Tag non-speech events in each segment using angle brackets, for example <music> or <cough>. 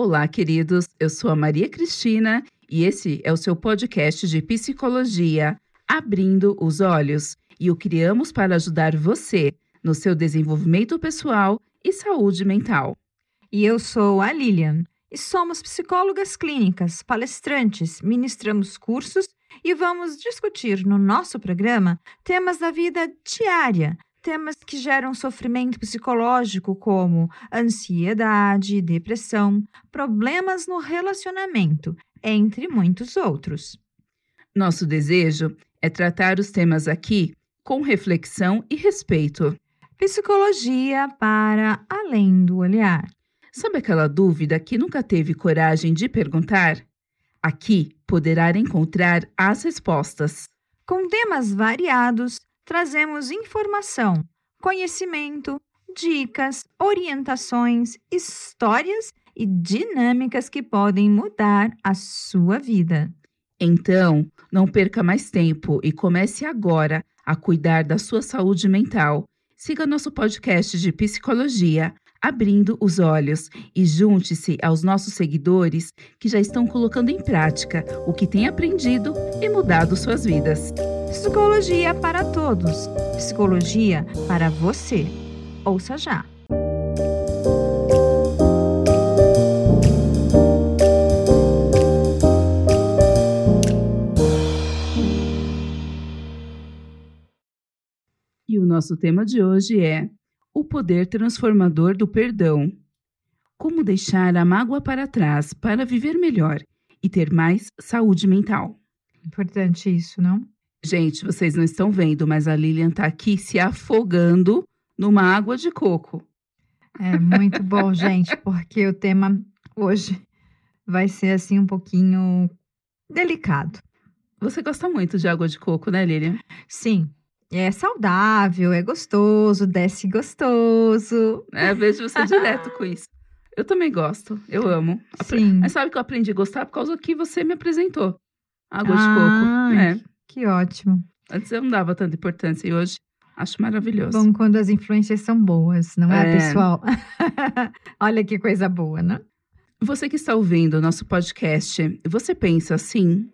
Olá, queridos. Eu sou a Maria Cristina e esse é o seu podcast de psicologia, Abrindo os Olhos. E o criamos para ajudar você no seu desenvolvimento pessoal e saúde mental. E eu sou a Lilian e somos psicólogas clínicas, palestrantes, ministramos cursos e vamos discutir no nosso programa temas da vida diária temas que geram sofrimento psicológico, como ansiedade, depressão, problemas no relacionamento, entre muitos outros. Nosso desejo é tratar os temas aqui com reflexão e respeito. Psicologia para além do olhar. Sabe aquela dúvida que nunca teve coragem de perguntar? Aqui poderá encontrar as respostas. Com temas variados trazemos informação, conhecimento, dicas, orientações, histórias e dinâmicas que podem mudar a sua vida. Então, não perca mais tempo e comece agora a cuidar da sua saúde mental. Siga nosso podcast de psicologia, Abrindo os Olhos, e junte-se aos nossos seguidores que já estão colocando em prática o que têm aprendido e mudado suas vidas. Psicologia para todos. Psicologia para você. Ouça já. E o nosso tema de hoje é o poder transformador do perdão. Como deixar a mágoa para trás para viver melhor e ter mais saúde mental. Importante isso, não? Gente, vocês não estão vendo, mas a Lilian tá aqui se afogando numa água de coco. É muito bom, <laughs> gente, porque o tema hoje vai ser assim um pouquinho delicado. Você gosta muito de água de coco, né, Lilian? Sim. É saudável, é gostoso, desce gostoso. É, vejo você direto com <laughs> isso. Eu também gosto, eu amo. Sim. Mas sabe que eu aprendi a gostar por causa que você me apresentou. Água de coco. É. Que ótimo. Antes eu não dava tanta importância e hoje acho maravilhoso. Bom quando as influências são boas, não é, é. pessoal? <laughs> Olha que coisa boa, né? Você que está ouvindo o nosso podcast, você pensa assim?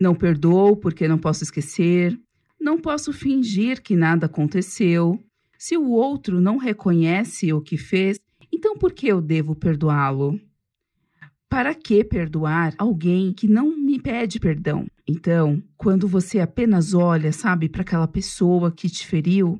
Não perdoo porque não posso esquecer. Não posso fingir que nada aconteceu. Se o outro não reconhece o que fez, então por que eu devo perdoá-lo? Para que perdoar alguém que não me pede perdão? Então, quando você apenas olha, sabe, para aquela pessoa que te feriu,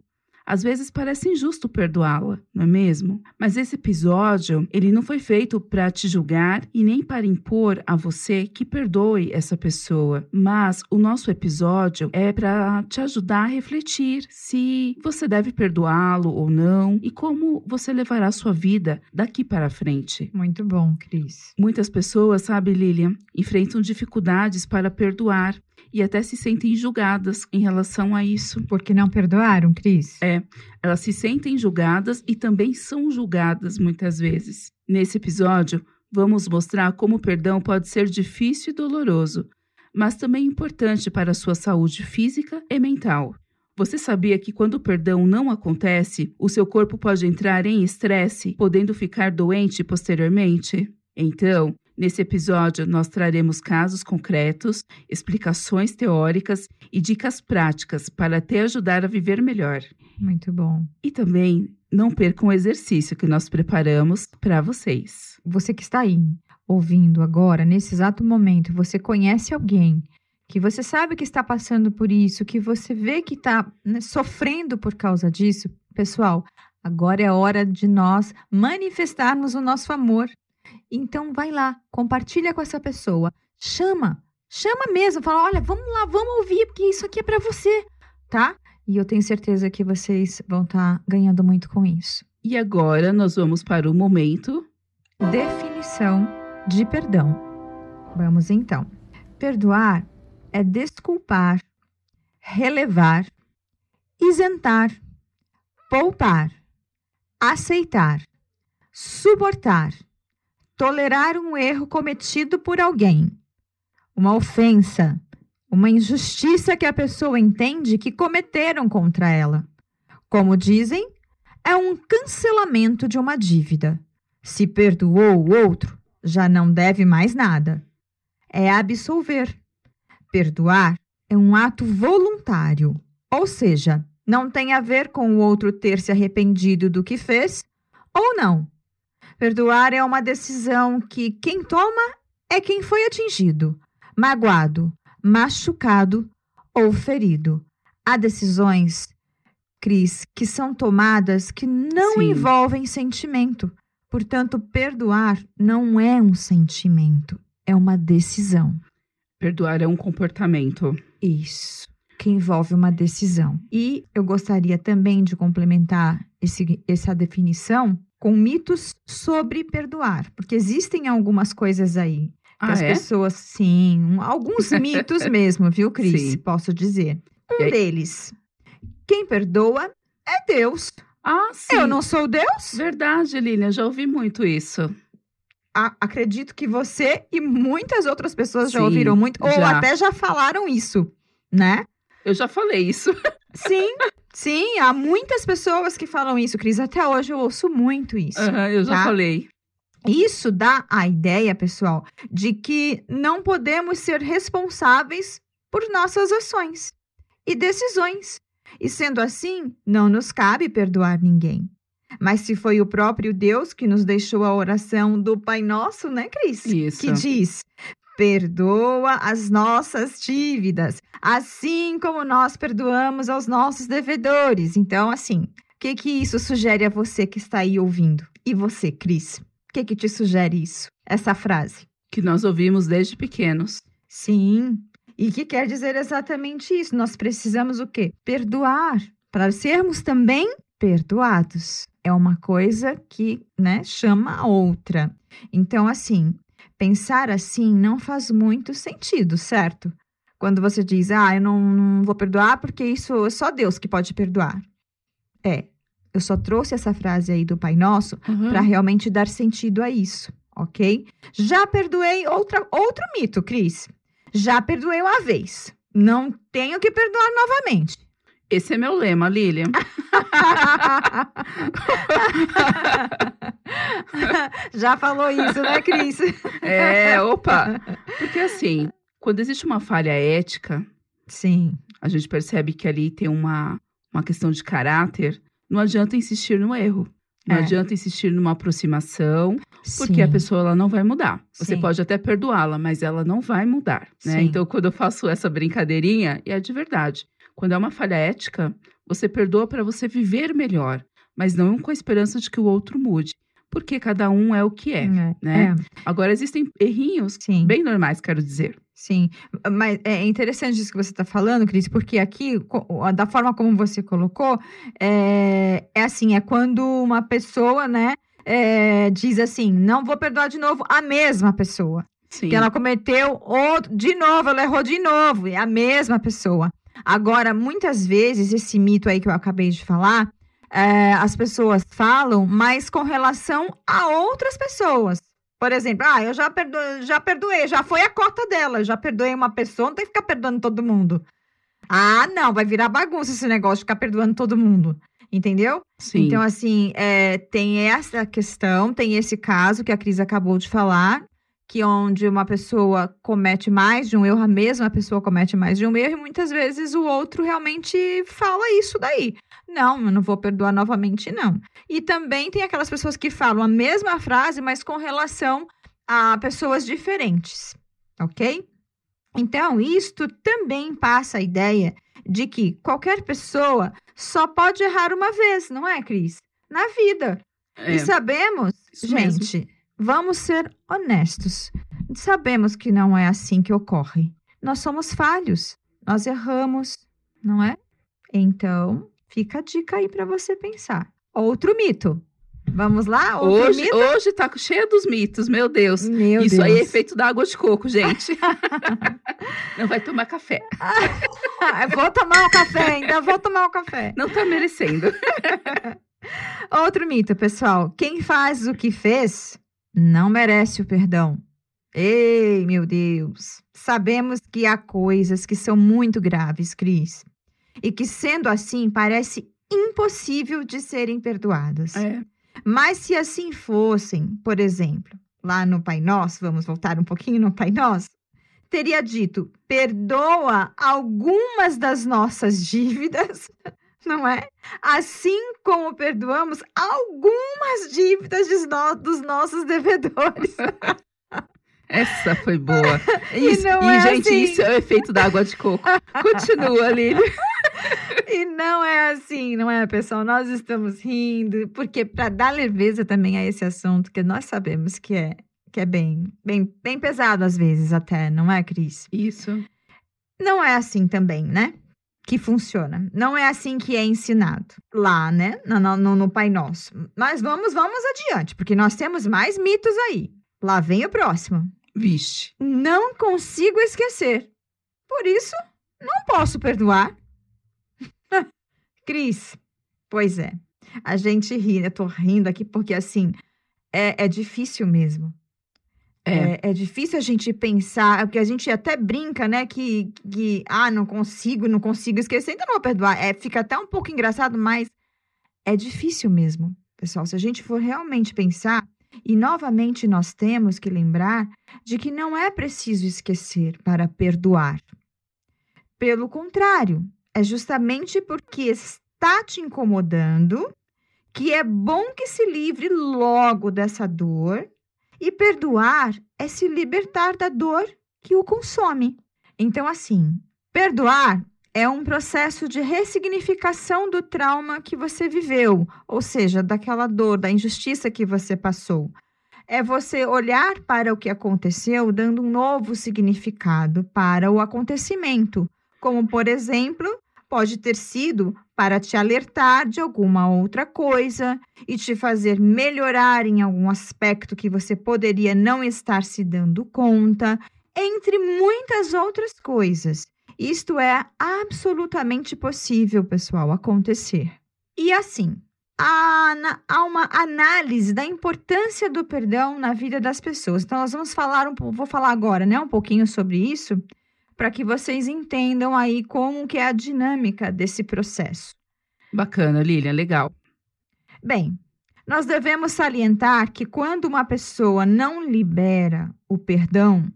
às vezes parece injusto perdoá-la, não é mesmo? Mas esse episódio, ele não foi feito para te julgar e nem para impor a você que perdoe essa pessoa, mas o nosso episódio é para te ajudar a refletir se você deve perdoá-lo ou não e como você levará a sua vida daqui para frente. Muito bom, Cris. Muitas pessoas, sabe, Lilian, enfrentam dificuldades para perdoar e até se sentem julgadas em relação a isso. Porque não perdoaram, Cris? É, elas se sentem julgadas e também são julgadas muitas vezes. Nesse episódio, vamos mostrar como o perdão pode ser difícil e doloroso, mas também importante para a sua saúde física e mental. Você sabia que quando o perdão não acontece, o seu corpo pode entrar em estresse, podendo ficar doente posteriormente? Então, Nesse episódio, nós traremos casos concretos, explicações teóricas e dicas práticas para te ajudar a viver melhor. Muito bom. E também não percam o exercício que nós preparamos para vocês. Você que está aí ouvindo agora, nesse exato momento, você conhece alguém que você sabe que está passando por isso, que você vê que está né, sofrendo por causa disso, pessoal, agora é hora de nós manifestarmos o nosso amor então vai lá, compartilha com essa pessoa, chama, chama mesmo, fala, olha, vamos lá, vamos ouvir, porque isso aqui é para você, tá? E eu tenho certeza que vocês vão estar tá ganhando muito com isso. E agora nós vamos para o momento definição de perdão. Vamos então. Perdoar é desculpar, relevar, isentar, poupar, aceitar, suportar tolerar um erro cometido por alguém, uma ofensa, uma injustiça que a pessoa entende que cometeram contra ela. Como dizem, é um cancelamento de uma dívida. Se perdoou o outro, já não deve mais nada. É absolver. Perdoar é um ato voluntário, ou seja, não tem a ver com o outro ter se arrependido do que fez ou não. Perdoar é uma decisão que quem toma é quem foi atingido, magoado, machucado ou ferido. Há decisões, Cris, que são tomadas que não Sim. envolvem sentimento. Portanto, perdoar não é um sentimento, é uma decisão. Perdoar é um comportamento. Isso, que envolve uma decisão. E eu gostaria também de complementar esse- essa definição com mitos sobre perdoar, porque existem algumas coisas aí que Ah, as é? pessoas, sim, um- alguns <laughs> mitos mesmo, viu, Cris? Sim. Posso dizer. Um deles, quem perdoa é Deus. Ah, sim. Eu não sou Deus? Verdade, Lilian, já ouvi muito isso. A- acredito que você e muitas outras pessoas já Sim, ouviram muito, ou já. até já falaram isso, né? Eu já falei isso. <laughs> Sim, sim, há muitas pessoas que falam isso, Cris. Até hoje eu ouço muito isso. Aham, eu já tá? falei. Isso dá a ideia, pessoal, de que não podemos ser responsáveis por nossas ações e decisões. E sendo assim, não nos cabe perdoar ninguém. Mas se foi o próprio Deus que nos deixou a oração do Pai Nosso, né, Cris? Isso. que diz: Perdoa as nossas dívidas, assim como nós perdoamos aos nossos devedores. Então, assim, o que, que isso sugere a você que está aí ouvindo? E você, Cris? O que, que te sugere isso? Essa frase? Que nós ouvimos desde pequenos. Sim. E que quer dizer exatamente isso? Nós precisamos o quê? Perdoar. Para sermos também perdoados. É uma coisa que, né, chama a outra. Então, assim, pensar assim não faz muito sentido, certo? Quando você diz, ah, eu não, não vou perdoar porque isso é só Deus que pode perdoar. É, eu só trouxe essa frase aí do Pai Nosso Aham. para realmente dar sentido a isso, ok? Já perdoei outra, outro mito, Cris. Já perdoei uma vez. Não tenho que perdoar novamente. Esse é meu lema, Lilian. <laughs> Já falou isso, né, Cris? É, opa. Porque assim, quando existe uma falha ética, Sim, a gente percebe que ali tem uma, uma questão de caráter. Não adianta insistir no erro. Não É. adianta insistir numa aproximação, porque sim. a pessoa ela não vai mudar. Você Sim. pode até perdoá-la, mas ela não vai mudar, né? Então, quando eu faço essa brincadeirinha, é de verdade. Quando é uma falha ética, você perdoa para você viver melhor, mas não com a esperança de que o outro mude, porque cada um é o que é. É, né? é, Agora existem errinhos sim. bem normais, quero dizer. Sim, mas é interessante isso que você está falando, Cris, porque aqui, da forma como você colocou, é, é assim, é quando uma pessoa, né, é, diz assim, não vou perdoar de novo a mesma pessoa. Sim. Que ela cometeu outro, de novo, ela errou de novo, é a mesma pessoa. Agora, muitas vezes, esse mito aí que eu acabei de falar, é, as pessoas falam, mas com relação a outras pessoas. Por exemplo, ah, eu já, perdo, já perdoei, já foi a cota dela, já perdoei uma pessoa, não tem que ficar perdoando todo mundo. Ah, não, vai virar bagunça esse negócio de ficar perdoando todo mundo. Entendeu? Sim. Então, assim, é, tem essa questão, tem esse caso que a Cris acabou de falar, que onde uma pessoa comete mais de um erro, a mesma pessoa comete mais de um erro, e muitas vezes o outro realmente fala isso daí. Não, eu não vou perdoar novamente, não. E também tem aquelas pessoas que falam a mesma frase, mas com relação a pessoas diferentes, ok? Então, isto também passa a ideia de que qualquer pessoa só pode errar uma vez, não é, Cris? Na vida. É, E sabemos, isso mesmo. Vamos ser honestos. Sabemos que não é assim que ocorre. Nós somos falhos, nós erramos, não é? Então, fica a dica aí para você pensar. Outro mito. Vamos lá? Outro hoje, mito? hoje tá cheia dos mitos, meu Deus. Meu Isso Deus. aí é efeito da água de coco, gente. <laughs> não vai tomar café. Ah, vou tomar o café, ainda vou tomar o café. Não tá merecendo. <laughs> Outro mito, pessoal. Quem faz o que fez não merece o perdão. Ei, meu Deus. Sabemos que há coisas que são muito graves, Cris. E que, sendo assim, parece impossível de serem perdoadas. É. Mas se assim fossem, por exemplo, lá no Pai Nosso, vamos voltar um pouquinho no Pai Nosso, teria dito: perdoa algumas das nossas dívidas, <laughs> não é? Assim como perdoamos algumas dívidas dos nossos devedores. <laughs> Essa foi boa. <laughs> Isso, e, e é gente, assim. isso é o efeito da água de coco. Continua, Lili. <laughs> e não é assim, não é, pessoal? Nós estamos rindo, porque para dar leveza também a esse assunto, que nós sabemos que é que é bem, bem, bem pesado às vezes até, não é, Cris? Isso. Não é assim também, né? Que funciona. Não é assim que é ensinado lá, né? No, no, no Pai Nosso. Mas vamos, vamos adiante, porque nós temos mais mitos aí. Lá vem o próximo. Vixe. Não consigo esquecer. Por isso, não posso perdoar. <laughs> Cris, pois é. A gente ri, eu tô rindo aqui porque, assim, é, é difícil mesmo. É. é. É, difícil a gente pensar, porque a gente até brinca, né, que, que, ah, não consigo, não consigo esquecer, então não vou perdoar. É, fica até um pouco engraçado, mas é difícil mesmo, pessoal. Se a gente for realmente pensar, e novamente nós temos que lembrar de que não é preciso esquecer para perdoar. Pelo contrário, é justamente porque está te incomodando que é bom que se livre logo dessa dor, e perdoar é se libertar da dor que o consome. Então, assim, perdoar é um processo de ressignificação do trauma que você viveu, ou seja, daquela dor, da injustiça que você passou. É você olhar para o que aconteceu, dando um novo significado para o acontecimento, como, por exemplo, pode ter sido para te alertar de alguma outra coisa e te fazer melhorar em algum aspecto que você poderia não estar se dando conta, entre muitas outras coisas. Isto é absolutamente possível, pessoal, acontecer. E assim, há, uma análise da importância do perdão na vida das pessoas. Então, nós vamos falar um vou falar agora, né, um pouquinho sobre isso, para que vocês entendam aí como que é a dinâmica desse processo. Bacana, Lilian, legal. Bem, nós devemos salientar que quando uma pessoa não libera o perdão,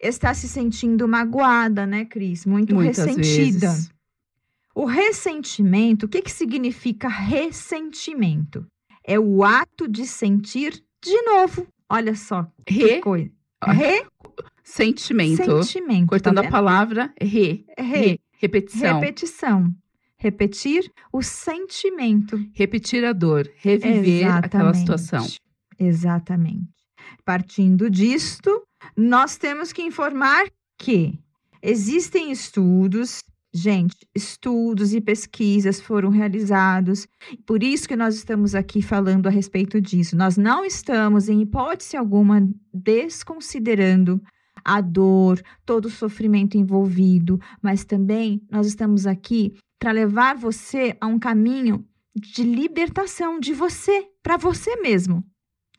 está se sentindo magoada, né, Cris? Muito Muitas ressentida. Vezes. O ressentimento, o que, que significa ressentimento? É o ato de sentir de novo. Olha só re, que coisa. Re, sentimento. sentimento. Tá Cortando tá a palavra re, re. Re. Repetição. Repetição. Repetir o sentimento. Repetir a dor. Reviver Exatamente. aquela situação. Exatamente. Partindo disto, nós temos que informar que existem estudos, gente, estudos e pesquisas foram realizados, por isso que nós estamos aqui falando a respeito disso. Nós não estamos, em hipótese alguma, desconsiderando a dor, todo o sofrimento envolvido, mas também nós estamos aqui para levar você a um caminho de libertação de você, para você mesmo,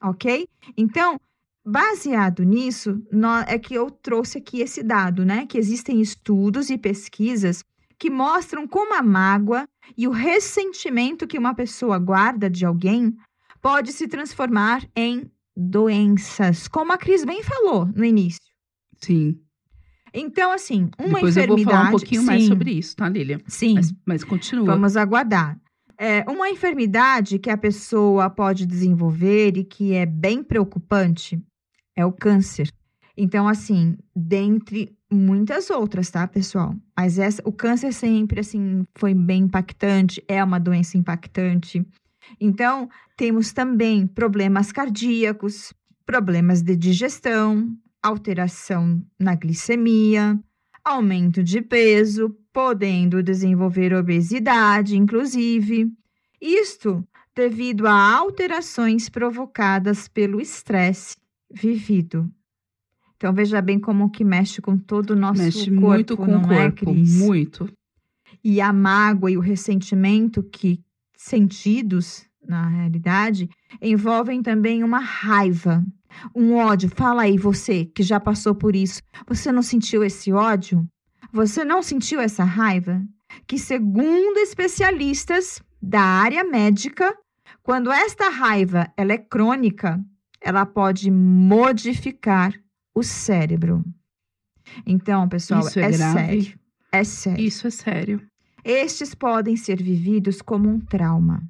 ok? Então, Baseado nisso, é que eu trouxe aqui esse dado, né? Que existem estudos e pesquisas que mostram como a mágoa e o ressentimento que uma pessoa guarda de alguém pode se transformar em doenças, como a Cris bem falou no início. Sim. Então, assim, uma Depois enfermidade. eu vou falar um pouquinho sim, mais sobre isso, tá, Lilia? Sim. Mas, mas continua. Vamos aguardar. É, uma enfermidade que a pessoa pode desenvolver e que é bem preocupante é o câncer. Então, assim, dentre muitas outras, tá, pessoal? Mas essa, o câncer sempre, assim, foi bem impactante, é uma doença impactante. Então, temos também problemas cardíacos, problemas de digestão, alteração na glicemia, aumento de peso, podendo desenvolver obesidade, inclusive. Isto devido a alterações provocadas pelo estresse vivido. Então veja bem como que mexe com todo o nosso mexe corpo, muito com não o é, corpo, Cris? muito. E a mágoa e o ressentimento que sentidos na realidade envolvem também uma raiva, um ódio. Fala aí você que já passou por isso. Você não sentiu esse ódio? Você não sentiu essa raiva? Que segundo especialistas da área médica, quando esta raiva ela é crônica, ela pode modificar o cérebro. Então, pessoal, Isso é é sério. É sério. Isso é sério. Estes podem ser vividos como um trauma.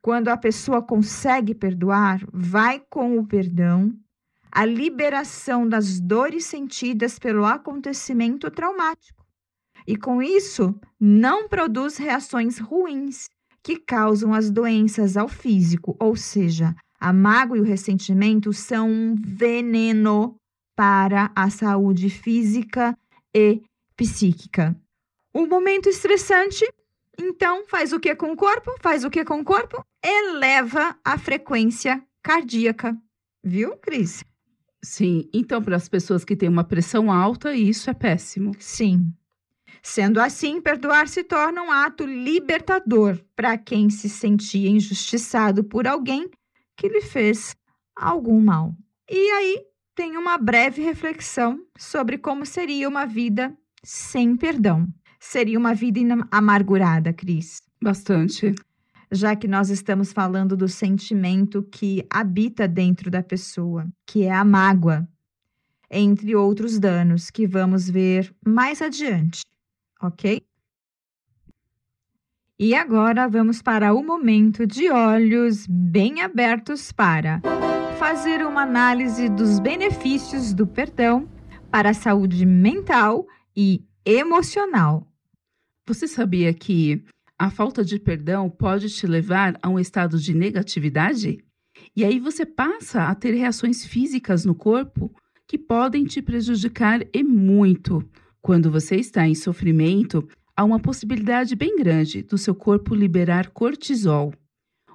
Quando a pessoa consegue perdoar, vai com o perdão a liberação das dores sentidas pelo acontecimento traumático. E com isso, não produz reações ruins que causam as doenças ao físico, ou seja, a mágoa e o ressentimento são um veneno para a saúde física e psíquica. O momento estressante, então, faz o que com o corpo? Faz o que com o corpo? Eleva a frequência cardíaca. Viu, Cris? Sim. Então, para as pessoas que têm uma pressão alta, isso é péssimo. Sim. Sendo assim, perdoar se torna um ato libertador para quem se sentia injustiçado por alguém que lhe fez algum mal. E aí tem uma breve reflexão sobre como seria uma vida sem perdão. Seria uma vida amargurada, Cris. Bastante. Já que nós estamos falando do sentimento que habita dentro da pessoa, que é a mágoa, entre outros danos que vamos ver mais adiante, ok? E agora vamos para o momento de olhos bem abertos para fazer uma análise dos benefícios do perdão para a saúde mental e emocional. Você sabia que a falta de perdão pode te levar a um estado de negatividade? E aí você passa a ter reações físicas no corpo que podem te prejudicar e muito. Quando você está em sofrimento, há uma possibilidade bem grande do seu corpo liberar cortisol.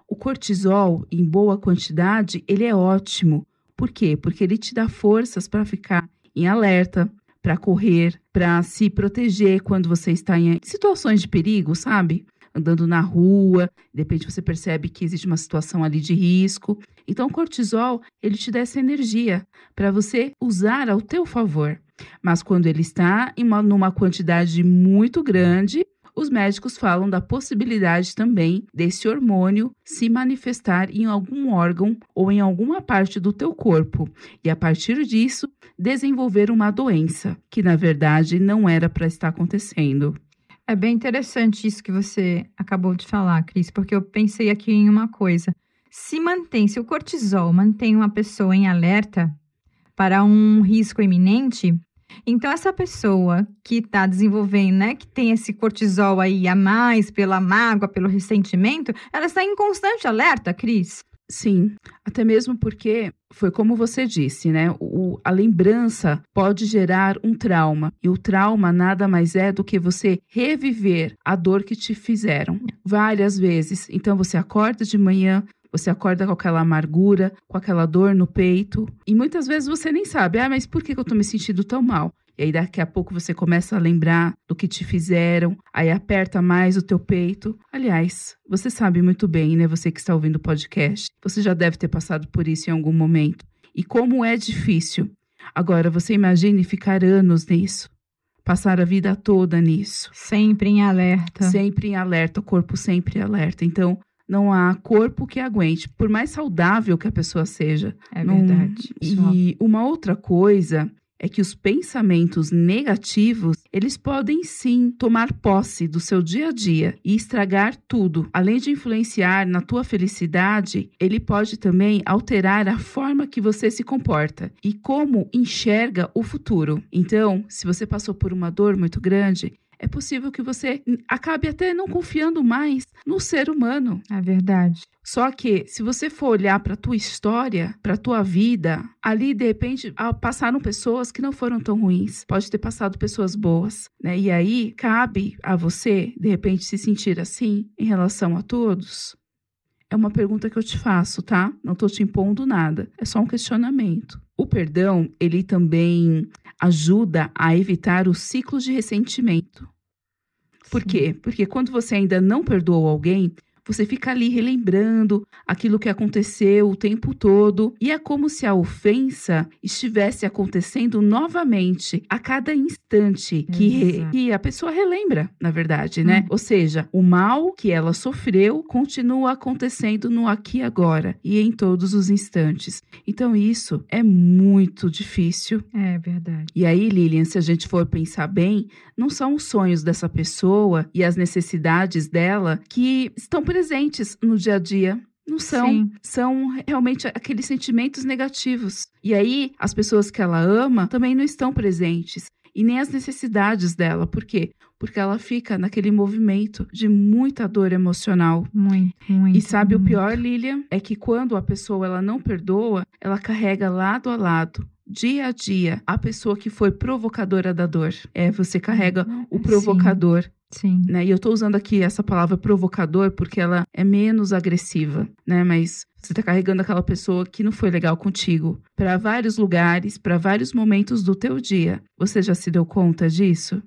O cortisol, em boa quantidade, ele é ótimo. Por quê? Porque ele te dá forças para ficar em alerta, para correr, para se proteger quando você está em situações de perigo, sabe? Andando na rua, de repente você percebe que existe uma situação ali de risco. Então, o cortisol, ele te dá essa energia para você usar ao teu favor. Mas quando ele está em uma, numa quantidade muito grande, os médicos falam da possibilidade também desse hormônio se manifestar em algum órgão ou em alguma parte do teu corpo e a partir disso desenvolver uma doença que na verdade não era para estar acontecendo. É bem interessante isso que você acabou de falar, Cris, porque eu pensei aqui em uma coisa. Se mantém, se o cortisol mantém uma pessoa em alerta para um risco iminente, então essa pessoa que está desenvolvendo, né, que tem esse cortisol aí a mais pela mágoa, pelo ressentimento, ela está em constante alerta, Cris. Sim, até mesmo porque foi como você disse, né? O, a lembrança pode gerar um trauma. E o trauma nada mais é do que você reviver a dor que te fizeram várias vezes. Então você acorda de manhã, você acorda com aquela amargura, com aquela dor no peito. E muitas vezes você nem sabe, ah, mas por que eu tô me sentindo tão mal? E aí daqui a pouco você começa a lembrar do que te fizeram, aí aperta mais o teu peito. Aliás, você sabe muito bem, né, você que está ouvindo o podcast, você já deve ter passado por isso em algum momento. E como é difícil. Agora você imagine ficar anos nisso. Passar a vida toda nisso. Sempre em alerta. Sempre em alerta, o corpo sempre em alerta. Então, não há corpo que aguente, por mais saudável que a pessoa seja. É Não- verdade. E uma outra coisa é que os pensamentos negativos, eles podem sim tomar posse do seu dia a dia e estragar tudo. Além de influenciar na tua felicidade, ele pode também alterar a forma que você se comporta e como enxerga o futuro. Então, se você passou por uma dor muito grande, é possível que você acabe até não confiando mais no ser humano. É verdade. Só que se você for olhar para tua história, para tua vida, ali de repente ah, passaram pessoas que não foram tão ruins. Pode ter passado pessoas boas, né? E aí cabe a você de repente se sentir assim em relação a todos. É uma pergunta que eu te faço, tá? Não tô te impondo nada, é só um questionamento. O perdão, ele também ajuda a evitar o ciclo de ressentimento. Por Sim. quê? Porque quando você ainda não perdoou alguém, você fica ali relembrando aquilo que aconteceu o tempo todo e é como se a ofensa estivesse acontecendo novamente a cada instante que, que a pessoa relembra, na verdade, né? Hum. Ou seja, o mal que ela sofreu continua acontecendo no aqui e agora e em todos os instantes. Então isso é muito difícil. É verdade. E aí, Lilian, se a gente for pensar bem, não são os sonhos dessa pessoa e as necessidades dela que estão presentes no dia a dia. Não são. Sim. São realmente aqueles sentimentos negativos. E aí, as pessoas que ela ama também não estão presentes. E nem as necessidades dela. Por quê? Porque ela fica naquele movimento de muita dor emocional. Muito, muito. E sabe muito. o pior, Lilian? É que quando a pessoa ela não perdoa, ela carrega lado a lado dia a dia a pessoa que foi provocadora da dor. É, você carrega o provocador. Sim. Né? E eu estou usando aqui essa palavra provocador porque ela é menos agressiva, né? Mas você está carregando aquela pessoa que não foi legal contigo para vários lugares, para vários momentos do teu dia. Você já se deu conta disso?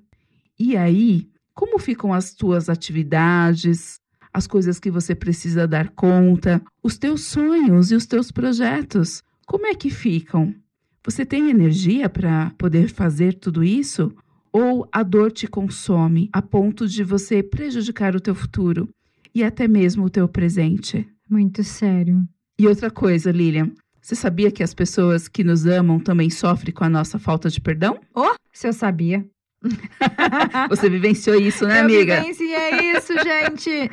E aí, como ficam as tuas atividades, as coisas que você precisa dar conta, os teus sonhos e os teus projetos? Como é que ficam? Você tem energia para poder fazer tudo isso? Ou a dor te consome a ponto de você prejudicar o teu futuro e até mesmo o teu presente? Muito sério. E outra coisa, Lilian, você sabia que as pessoas que nos amam também sofrem com a nossa falta de perdão? Oh, se eu sabia. <laughs> Você vivenciou isso, né, eu amiga? Eu vivenciei isso, <laughs> gente.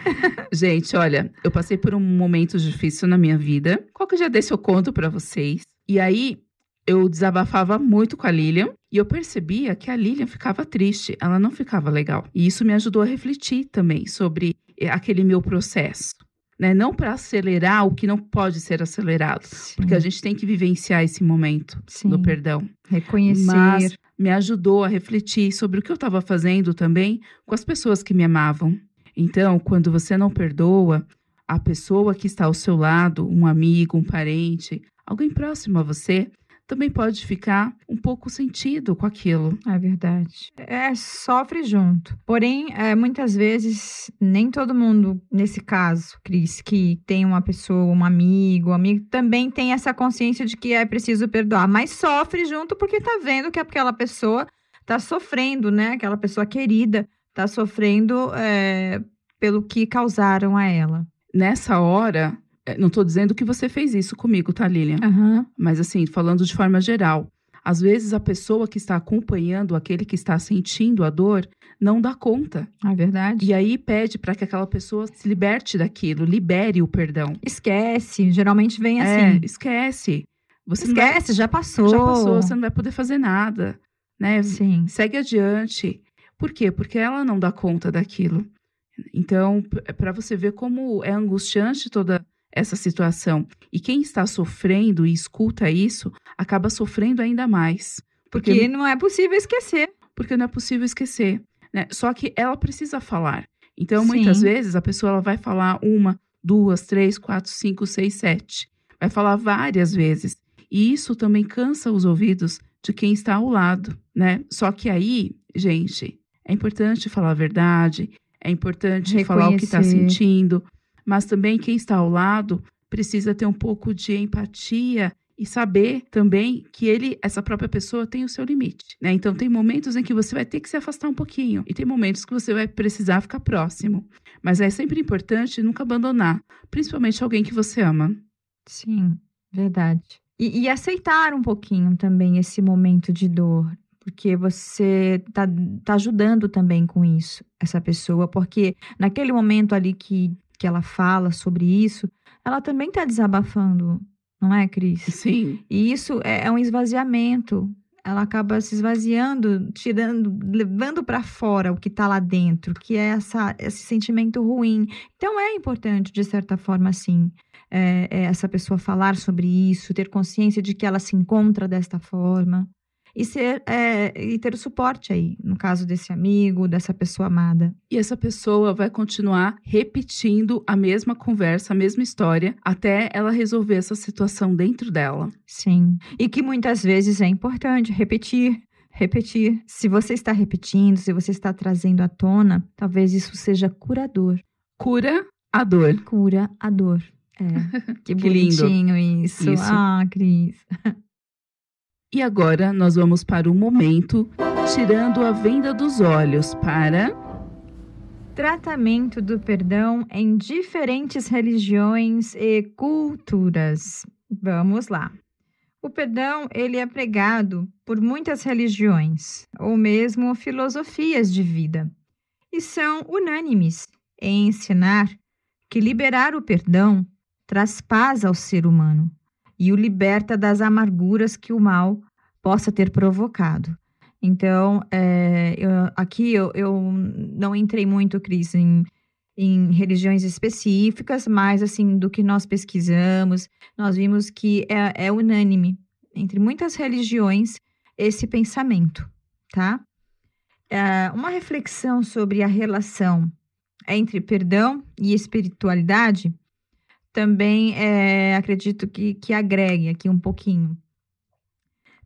gente, olha, eu passei por um momento difícil na minha vida. Qual que já desse eu conto para vocês? E aí, eu desabafava muito com a Lilian e eu percebia que a Lilian ficava triste, ela não ficava legal. E isso me ajudou a refletir também sobre eh, aquele meu processo. Né? Não para acelerar o que não pode ser acelerado, Sim. porque a gente tem que vivenciar esse momento Sim. do perdão. Reconhecer. Mas me ajudou a refletir sobre o que eu estava fazendo também com as pessoas que me amavam. Então, quando você não perdoa, a pessoa que está ao seu lado, um amigo, um parente, alguém próximo a você, também pode ficar um pouco sentido com aquilo. É verdade. É, sofre junto. Porém, é, muitas vezes, nem todo mundo, nesse caso, Cris, que tem uma pessoa, um amigo, um amigo, também tem essa consciência de que é preciso perdoar, mas sofre junto porque tá vendo que aquela pessoa tá sofrendo, né? Aquela pessoa querida tá sofrendo é, pelo que causaram a ela. Nessa hora, não estou dizendo que você fez isso comigo, tá, Lilian? Uhum. Mas assim, falando de forma geral. Às vezes a pessoa que está acompanhando aquele que está sentindo a dor não dá conta. É verdade. E aí pede para que aquela pessoa se liberte daquilo, libere o perdão. Esquece, geralmente vem assim. É, esquece. Você esquece, vai, já passou. Já passou, você não vai poder fazer nada, né? Sim. Segue adiante. Por quê? Porque ela não dá conta daquilo. Então, para você ver como é angustiante toda essa situação. E quem está sofrendo e escuta isso, acaba sofrendo ainda mais. Porque, porque não é possível esquecer. Porque não é possível esquecer. Né? Só que ela precisa falar. Então, Sim. muitas vezes, a pessoa ela vai falar uma, duas, três, quatro, cinco, seis, sete. Vai falar várias vezes. E isso também cansa os ouvidos de quem está ao lado, né? Só que aí, gente, é importante falar a verdade, é importante Reconhecer. falar o que está sentindo, mas também quem está ao lado precisa ter um pouco de empatia e saber também que ele, essa própria pessoa, tem o seu limite, né? Então tem momentos em que você vai ter que se afastar um pouquinho e tem momentos que você vai precisar ficar próximo. Mas é sempre importante nunca abandonar, principalmente alguém que você ama. Sim, verdade. E, e aceitar um pouquinho também esse momento de dor, porque você tá, tá ajudando também com isso, essa pessoa, porque naquele momento ali que que ela fala sobre isso, ela também está desabafando, não é, Cris? Sim. E isso é, é um esvaziamento. Ela acaba se esvaziando, tirando, levando para fora o que está lá dentro, que é essa, esse sentimento ruim. Então é importante, de certa forma, sim, é, é essa pessoa falar sobre isso, ter consciência de que ela se encontra desta forma e ser é, e ter o suporte aí, no caso desse amigo, dessa pessoa amada. E essa pessoa vai continuar repetindo a mesma conversa, a mesma história, até ela resolver essa situação dentro dela. Sim. E que muitas vezes é importante repetir, repetir. Se você está repetindo, se você está trazendo à tona, talvez isso seja curador. Cura a dor. Cura a dor. É. <laughs> Que, Que lindo. bonitinho isso. Isso. Ah, Cris. <laughs> E agora nós vamos para o momento tirando a venda dos olhos para Tratamento do perdão em diferentes religiões e culturas. Vamos lá. O perdão, ele é pregado por muitas religiões ou mesmo filosofias de vida e são unânimes em ensinar que liberar o perdão traz paz ao ser humano e o liberta das amarguras que o mal possa ter provocado. Então, é, eu- aqui eu, eu não entrei muito, Cris, em, em religiões específicas, mas assim, do que nós pesquisamos, nós vimos que é, é unânime entre muitas religiões esse pensamento, tá? É, uma reflexão sobre a relação entre perdão e espiritualidade também é, acredito que, que agregue aqui um pouquinho.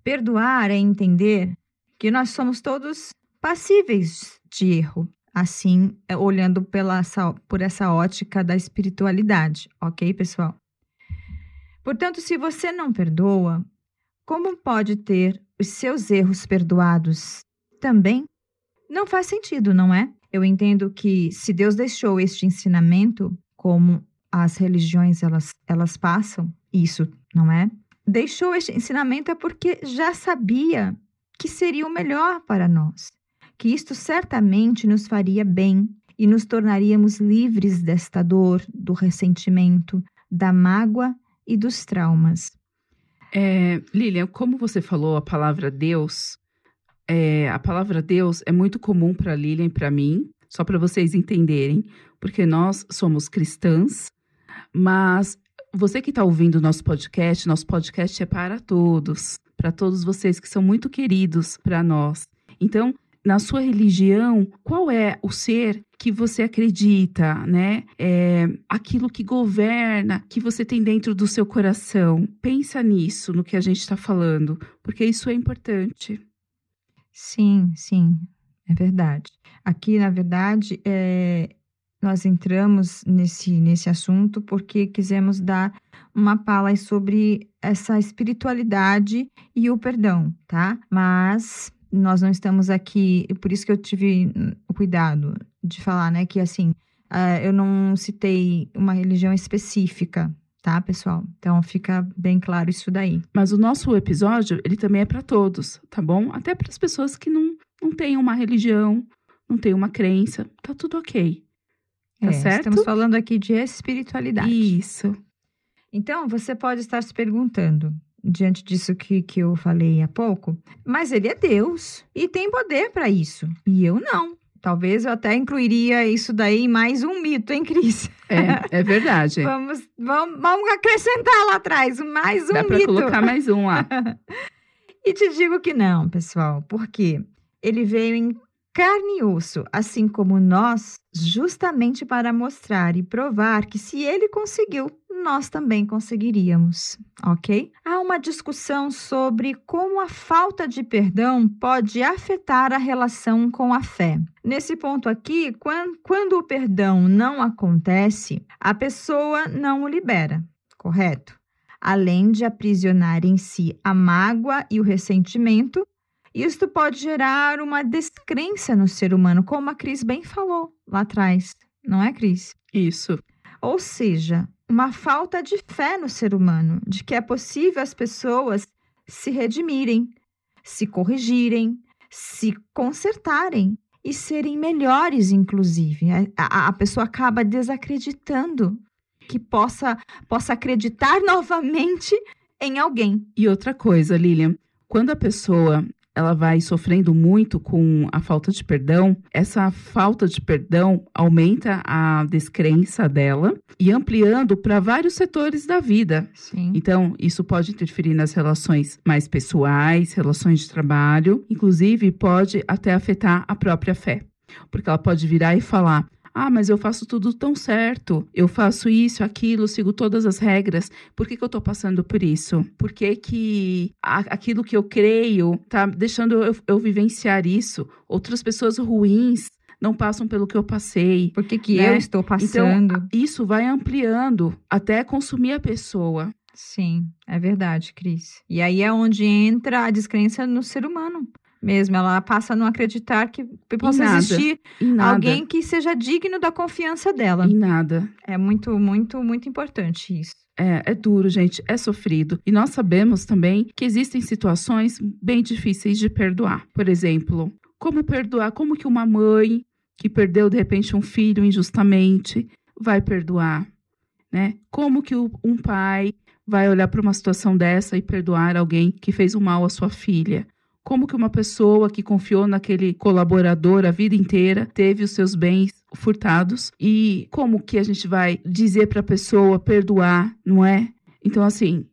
Perdoar é entender que nós somos todos passíveis de erro, assim, é, olhando pela, por essa ótica da espiritualidade, ok, pessoal? Portanto, se você não perdoa, como pode ter os seus erros perdoados também? Não faz sentido, não é? Eu entendo que se Deus deixou este ensinamento, como as religiões elas, elas passam, isso, não é? Deixou este ensinamento é porque já sabia que seria o melhor para nós, que isto certamente nos faria bem e nos tornaríamos livres desta dor, do ressentimento, da mágoa e dos traumas. É, Lilian, como você falou a palavra Deus, é, a palavra Deus é muito comum para Lilian e para mim, só para vocês entenderem, porque nós somos cristãs, mas você que está ouvindo o nosso podcast, nosso podcast é para todos, para todos vocês que são muito queridos para nós. Então, na sua religião, qual é o ser que você acredita, né? É aquilo que governa, que você tem dentro do seu coração. Pensa nisso, no que a gente está falando, porque isso é importante. Sim, sim, é verdade. Aqui, na verdade, é, nós entramos nesse, nesse assunto porque quisemos dar uma pala sobre essa espiritualidade e o perdão, tá? Mas nós não estamos aqui, por isso que eu tive cuidado de falar, né, que assim, ah, eu não citei uma religião específica, tá, pessoal? Então fica bem claro isso daí. Mas o nosso episódio, ele também é para todos, tá bom? Até para as pessoas que não, não têm uma religião, não têm uma crença, tá tudo ok. Tá É, certo? Estamos falando aqui de espiritualidade. Isso. Então, você pode estar se perguntando, diante disso que, que eu falei há pouco, mas ele é Deus e tem poder para isso. E eu não. Talvez eu até incluiria isso daí em mais um mito, hein, Cris? É, é verdade. <laughs> Vamos, vamos, vamos acrescentar lá atrás mais um Dá para mito. colocar mais um lá. <laughs> E te digo que não, pessoal, porque ele veio em carne e osso, assim como nós, justamente para mostrar e provar que se ele conseguiu, nós também conseguiríamos, ok? Há uma discussão sobre como a falta de perdão pode afetar a relação com a fé. Nesse ponto aqui, quan- quando o perdão não acontece, a pessoa não o libera, correto? além de aprisionar em si a mágoa e o ressentimento, isto pode gerar uma descrença no ser humano, como a Cris bem falou lá atrás, não é, Cris? Isso. Ou seja, uma falta de fé no ser humano, de que é possível as pessoas se redimirem, se corrigirem, se consertarem e serem melhores, inclusive. A, a- a pessoa acaba desacreditando que possa, possa acreditar <laughs> novamente em alguém. E outra coisa, Lilian, quando a pessoa ela vai sofrendo muito com a falta de perdão, essa falta de perdão aumenta a descrença dela e ampliando para vários setores da vida. Sim. Então, isso pode interferir nas relações mais pessoais, relações de trabalho, inclusive pode até afetar a própria fé. Porque ela pode virar e falar: Ah, mas eu faço tudo tão certo, eu faço isso, aquilo, sigo todas as regras, por que, que eu tô passando por isso? Por que, que a- aquilo que eu creio tá deixando eu, eu vivenciar isso? Outras pessoas ruins não passam pelo que eu passei. Por que, que Né? eu estou passando? Então, isso vai ampliando até consumir a pessoa. Sim, é verdade, Cris. E aí é onde entra a descrença no ser humano mesmo. Ela passa a não acreditar que possa existir alguém que seja digno da confiança dela. Em nada. É muito, muito, muito importante isso. É, é duro, gente, é sofrido. E nós sabemos também que existem situações bem difíceis de perdoar. Por exemplo, como perdoar? Como que uma mãe que perdeu de repente um filho injustamente vai perdoar, né? Como que o- um pai vai olhar para uma situação dessa e perdoar alguém que fez um mal à sua filha? Como que uma pessoa que confiou naquele colaborador a vida inteira teve os seus bens furtados e como que a gente vai dizer para a pessoa perdoar, não é? Então assim,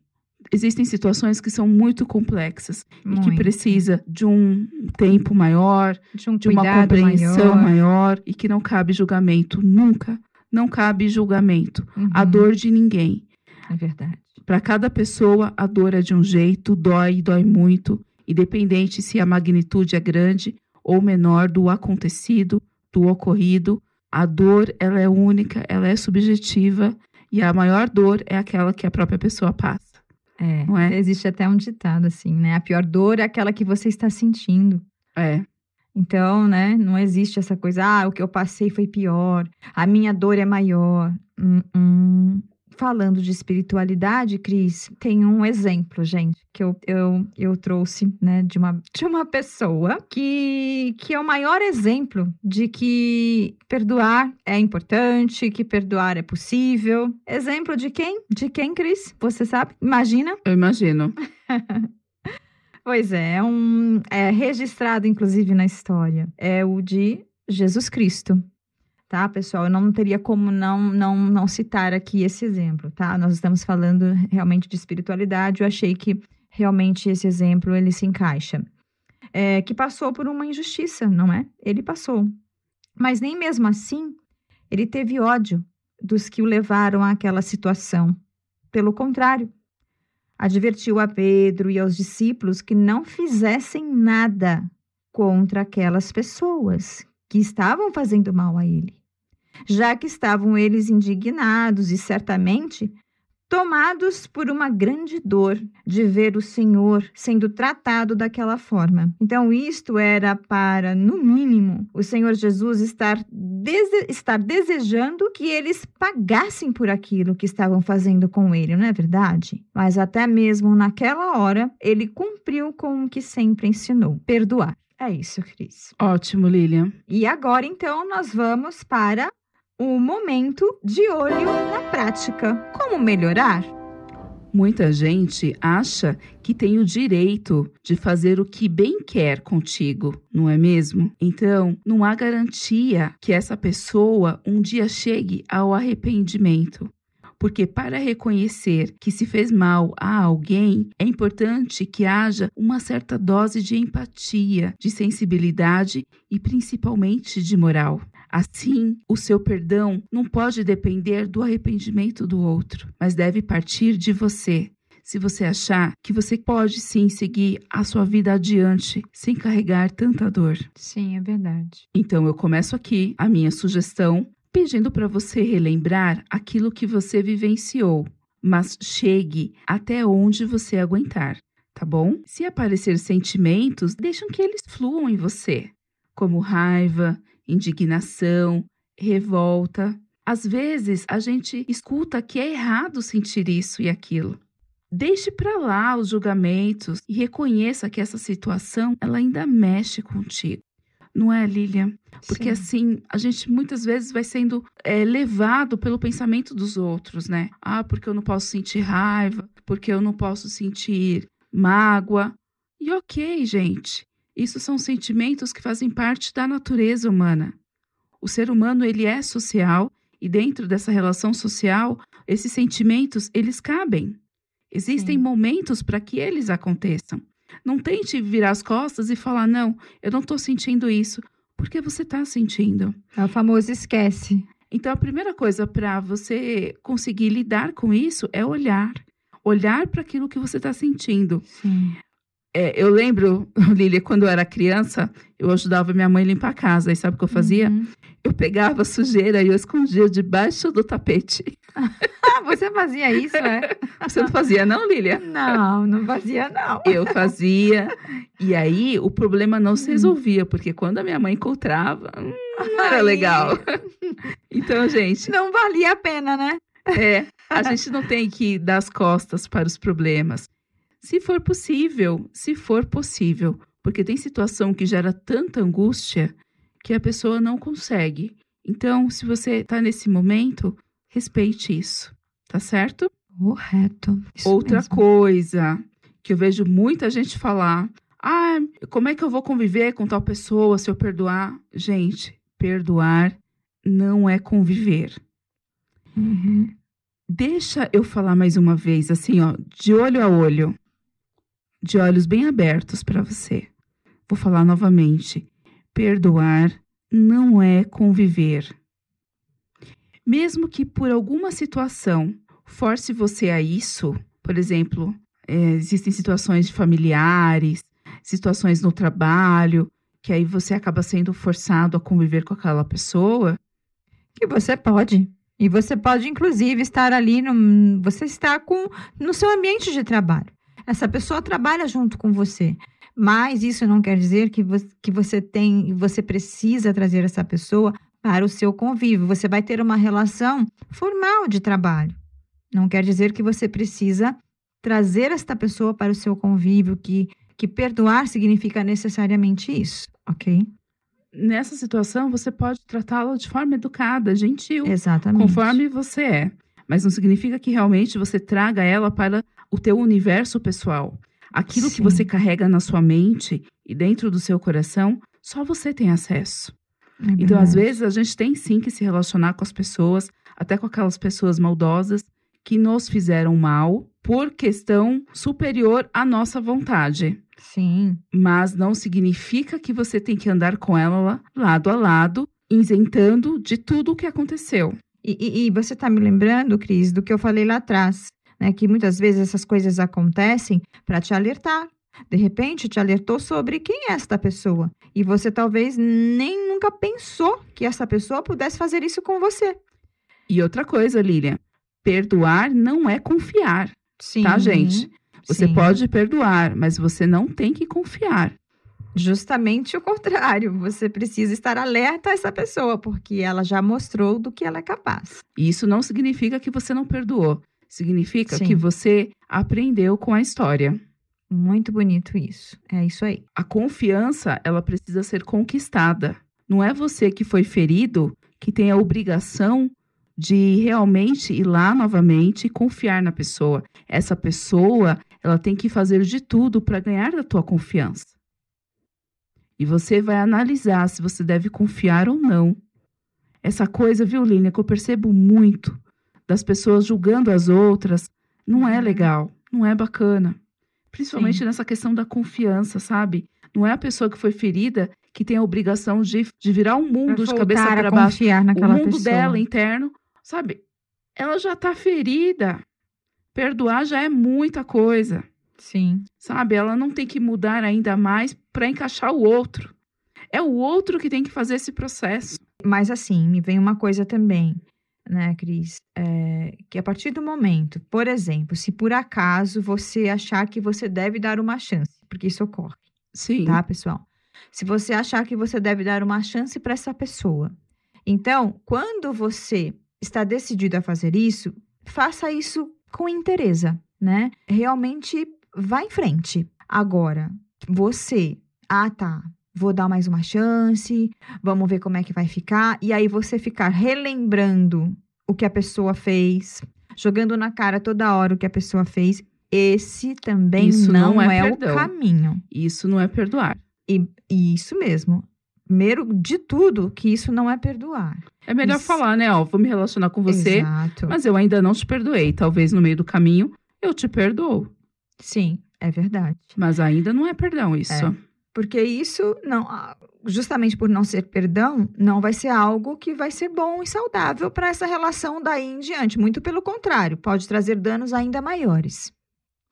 existem situações que são muito complexas e que Muito. precisa de um tempo maior, de um de uma compreensão maior. maior. e que não cabe julgamento nunca. Não cabe julgamento. A Uhum, dor de ninguém. É verdade. Para cada pessoa, a dor é de um jeito, dói e dói muito, independente se a magnitude é grande ou menor do acontecido, do ocorrido. A dor, ela é única, ela é subjetiva e a maior dor é aquela que a própria pessoa passa. É, Não é? Existe até um ditado assim, né? A pior dor é aquela que você está sentindo. É, Então, né, não existe essa coisa, ah, o que eu passei foi pior, a minha dor é maior. Hum, hum. Falando de espiritualidade, Cris, tem um exemplo, gente, que eu, eu, eu trouxe, né, de uma, <laughs> de uma pessoa que, que é o maior exemplo de que perdoar é importante, que perdoar é possível. Exemplo de quem? De quem, Cris? Você sabe? Imagina? eu imagino. <laughs> Pois é, é um é registrado inclusive na história. É o de Jesus Cristo. Tá, pessoal? Eu não teria como não não não citar aqui esse exemplo, tá? Nós estamos falando realmente de espiritualidade. Eu achei que realmente esse exemplo ele se encaixa. É, que passou por uma injustiça, não é? Ele passou. Mas nem mesmo assim ele teve ódio dos que o levaram àquela situação. Pelo contrário, advertiu a Pedro e aos discípulos que não fizessem nada contra aquelas pessoas que estavam fazendo mal a ele, já que estavam eles indignados e certamente tomados por uma grande dor de ver o Senhor sendo tratado daquela forma. Então, isto era para, no mínimo, o Senhor Jesus estar, dese- estar desejando que eles pagassem por aquilo que estavam fazendo com ele, não é verdade? Mas até mesmo naquela hora, ele cumpriu com o que sempre ensinou: perdoar. É isso, Cris. Ótimo, Lilian. E agora, então, nós vamos para o momento de olho na prática. Como melhorar? Muita gente acha que tem o direito de fazer o que bem quer contigo, não é mesmo? Então, não há garantia que essa pessoa um dia chegue ao arrependimento. Porque para reconhecer que se fez mal a alguém, é importante que haja uma certa dose de empatia, de sensibilidade e principalmente de moral. Assim, o seu perdão não pode depender do arrependimento do outro, mas deve partir de você. Se você achar que você pode sim seguir a sua vida adiante sem carregar tanta dor. Sim, é verdade. Então eu começo aqui a minha sugestão pedindo para você relembrar aquilo que você vivenciou, mas chegue até onde você aguentar, tá bom? Se aparecer sentimentos, deixam que eles fluam em você, como raiva, indignação, revolta. Às vezes a gente escuta que é errado sentir isso e aquilo. Deixe para lá os julgamentos e reconheça que essa situação ela ainda mexe contigo. Não é, Lilian? Porque Sim. assim, a gente muitas vezes vai sendo é, levado pelo pensamento dos outros, né? Ah, porque eu não posso sentir raiva, porque eu não posso sentir mágoa. E ok, gente. Isso são sentimentos que fazem parte da natureza humana. O ser humano, ele é social e dentro dessa relação social, esses sentimentos, eles cabem. Existem Sim. momentos para que eles aconteçam. Não tente virar as costas e falar, não, eu não estou sentindo isso, porque você está sentindo. É o famoso esquece. Então, a primeira coisa para você conseguir lidar com isso é olhar. Olhar para aquilo que você está sentindo. Sim. É, eu lembro, <laughs> Lília, quando eu era criança, eu ajudava minha mãe a limpar a casa. E sabe o que eu fazia? Uhum. Eu pegava a sujeira e eu escondia debaixo do tapete. <laughs> Você fazia isso, é? <laughs> Você não fazia, não, Lília? Não, não fazia, não. Eu fazia. E aí o problema não se Hum. resolvia, porque quando a minha mãe encontrava, hum, não era Ai. legal. Então, gente, Não valia a pena, né? é, a gente não tem que dar as costas para os problemas. Se for possível, se for possível, porque tem situação que gera tanta angústia que a pessoa não consegue. Então, se você está nesse momento, respeite isso, tá certo? Correto. Isso Outra mesmo. coisa que eu vejo muita gente falar: ah, como é que eu vou conviver com tal pessoa se eu perdoar? Gente, perdoar não é conviver. Uhum. Deixa eu falar mais uma vez, assim, ó, de olho a olho, de olhos bem abertos para você. Vou falar novamente: perdoar não é conviver. Mesmo que por alguma situação force você a isso, por exemplo, é, existem situações de familiares, situações no trabalho, que aí você acaba sendo forçado a conviver com aquela pessoa. Que você pode. E você pode, inclusive, estar ali no. Você está com no seu ambiente de trabalho. Essa pessoa trabalha junto com você. Mas isso não quer dizer que você, que você tem, você precisa trazer essa pessoa para o seu convívio. Você vai ter uma relação formal de trabalho. Não quer dizer que você precisa trazer esta pessoa para o seu convívio, que, que perdoar significa necessariamente isso, ok? Nessa situação, você pode tratá-la de forma educada, gentil. Exatamente. conforme você é. Mas não significa que realmente você traga ela para o teu universo pessoal. Aquilo que Sim. você carrega na sua mente e dentro do seu coração, só você tem acesso. É Então, às vezes, a gente tem sim que se relacionar com as pessoas, até com aquelas pessoas maldosas que nos fizeram mal por questão superior à nossa vontade. Sim. Mas não significa que você tem que andar com ela lado a lado, isentando de tudo o que aconteceu. E, e- e você está me lembrando, Cris, do que eu falei lá atrás, né? Que muitas vezes essas coisas acontecem para te alertar. De repente, te alertou sobre quem é esta pessoa. E você talvez nem nunca pensou que essa pessoa pudesse fazer isso com você. E outra coisa, Lilian, perdoar não é confiar, Sim. tá, gente? Você sim. pode perdoar, mas você não tem que confiar. Justamente o contrário. Você precisa estar alerta a essa pessoa, porque ela já mostrou do que ela é capaz. E isso não significa que você não perdoou. Significa Sim. que você aprendeu com a história. Muito bonito isso. É isso aí. A confiança, ela precisa ser conquistada. Não é você que foi ferido que tem a obrigação de realmente ir lá novamente e confiar na pessoa. Essa pessoa, ela tem que fazer de tudo para ganhar da tua confiança. E você vai analisar se você deve confiar ou não. Essa coisa, viu, Línia, que eu percebo muito das pessoas julgando as outras, não é Uhum. legal, não é bacana. Principalmente Sim. nessa questão da confiança, sabe? Não é a pessoa que foi ferida que tem a obrigação de, de virar um mundo de cabeça para baixo. confiar O naquela mundo pessoa. dela interno, sabe? Ela já tá ferida. Perdoar já é muita coisa, Sim. sabe? Ela não tem que mudar ainda mais para encaixar o outro. É o outro que tem que fazer esse processo. Mas assim, me vem uma coisa também, né, Cris? É, que a partir do momento, por exemplo, se por acaso você achar que você deve dar uma chance, porque isso ocorre, Sim. tá, pessoal? Se você achar que você deve dar uma chance para essa pessoa. Então, quando você está decidido a fazer isso, faça isso com interesse, né? Realmente vá em frente. Agora, você, ah, tá, vou dar mais uma chance, vamos ver como é que vai ficar. E aí você ficar relembrando o que a pessoa fez, jogando na cara toda hora o que a pessoa fez, esse também Isso não, não é é, o caminho. Isso não é perdoar. E, e isso mesmo. Primeiro de tudo, que isso não é perdoar. É melhor Isso. falar, né? Ó, vou me relacionar com você, Exato. mas eu ainda não te perdoei. Talvez no meio do caminho eu te perdoo. Sim, é verdade. Mas ainda não é perdão isso. É. Porque isso não, ah, justamente por não ser perdão, não vai ser algo que vai ser bom e saudável para essa relação daí em diante. Muito pelo contrário, pode trazer danos ainda maiores.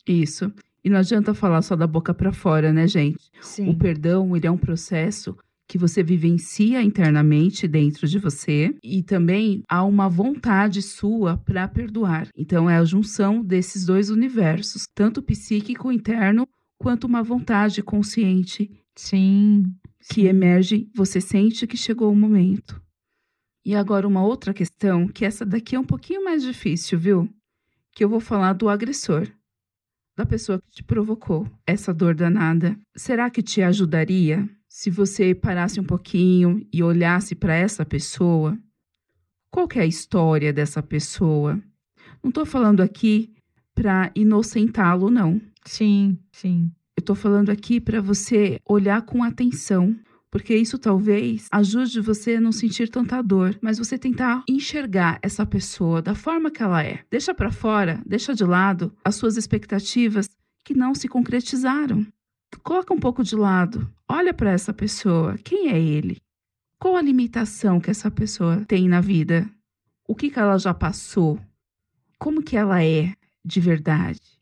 Isso. E não adianta falar só da boca para fora, né, gente? Sim. O perdão, ele é um processo que você vivencia internamente dentro de você e também há uma vontade sua para perdoar. Então é a junção desses dois universos, tanto psíquico interno quanto uma vontade consciente Sim. que emerge, você sente que chegou o momento. E agora uma outra questão, que essa daqui é um pouquinho mais difícil, viu? Que eu vou falar do agressor, da pessoa que te provocou essa dor danada. Será que te ajudaria se você parasse um pouquinho e olhasse para essa pessoa? Qual é a história dessa pessoa? Não estou falando aqui para inocentá-lo, não. Sim, sim. Eu estou falando aqui para você olhar com atenção, porque isso talvez ajude você a não sentir tanta dor, mas você tentar enxergar essa pessoa da forma que ela é. Deixa para fora, deixa de lado as suas expectativas que não se concretizaram. Coloca um pouco de lado. Olha para essa pessoa. Quem é ele? Qual a limitação que essa pessoa tem na vida? O que, que ela já passou? Como que ela é de verdade?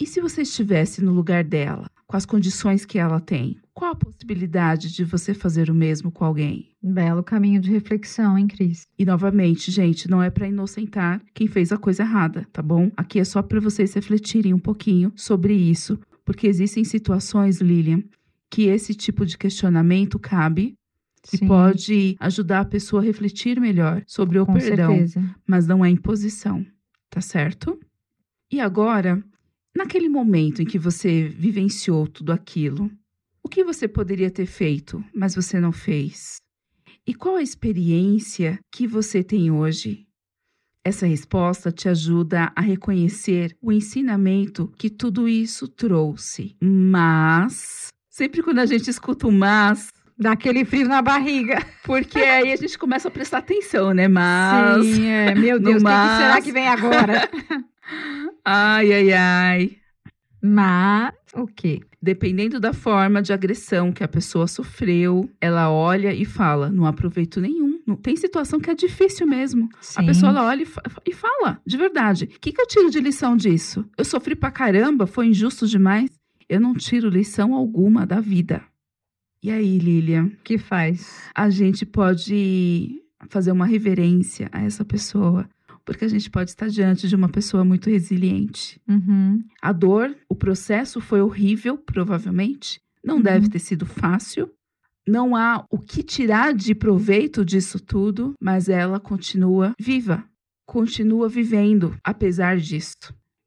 E se você estivesse no lugar dela, com as condições que ela tem, qual a possibilidade de você fazer o mesmo com alguém? Belo caminho de reflexão, hein, Cris? E novamente, gente, não é para inocentar quem fez a coisa errada, tá bom? Aqui é só para vocês refletirem um pouquinho sobre isso, porque existem situações, Lilian, que esse tipo de questionamento cabe e Sim, pode ajudar a pessoa a refletir melhor sobre o com perdão, certeza. mas não é imposição, tá certo? E agora, naquele momento em que você vivenciou tudo aquilo, o que você poderia ter feito, mas você não fez? E qual a experiência que você tem hoje? Essa resposta te ajuda a reconhecer o ensinamento que tudo isso trouxe. Mas, sempre quando a gente escuta o mas, Dá aquele frio na barriga. <laughs> porque aí a gente começa a prestar atenção, né? Mas. Sim, é. Meu Deus, o que, que mas- será que vem agora? <laughs> Ai, ai, ai. Mas, o quê? Dependendo da forma de agressão que a pessoa sofreu, ela olha e fala: não aproveito nenhum. Não- Tem situação que é difícil mesmo. A Sim. pessoa ela olha e, fa- e fala, de verdade. O que, que eu tiro de lição disso? Eu sofri pra caramba, foi injusto demais. Eu não tiro lição alguma da vida. E aí, Lilian, O que faz? a gente pode fazer uma reverência a essa pessoa, porque a gente pode estar diante de uma pessoa muito resiliente. Uhum. A dor, o processo foi horrível, provavelmente. Não Uhum. deve ter sido fácil. Não há o que tirar de proveito disso tudo, mas ela continua viva, continua vivendo apesar disso.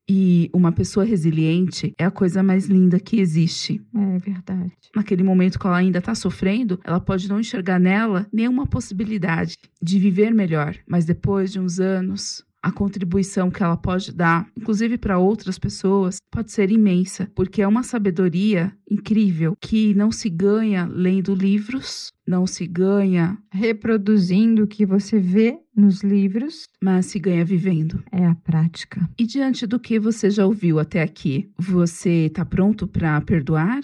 E uma pessoa resiliente é a coisa mais linda que existe. É verdade. Naquele momento que ela ainda está sofrendo, ela pode não enxergar nela nenhuma possibilidade de viver melhor. Mas depois de uns anos, a contribuição que ela pode dar, inclusive para outras pessoas, pode ser imensa, porque é uma sabedoria incrível que não se ganha lendo livros, não se ganha, Reproduzindo o que você vê nos livros mas se ganha vivendo. é a prática. E diante do que você já ouviu até aqui, você está pronto para perdoar?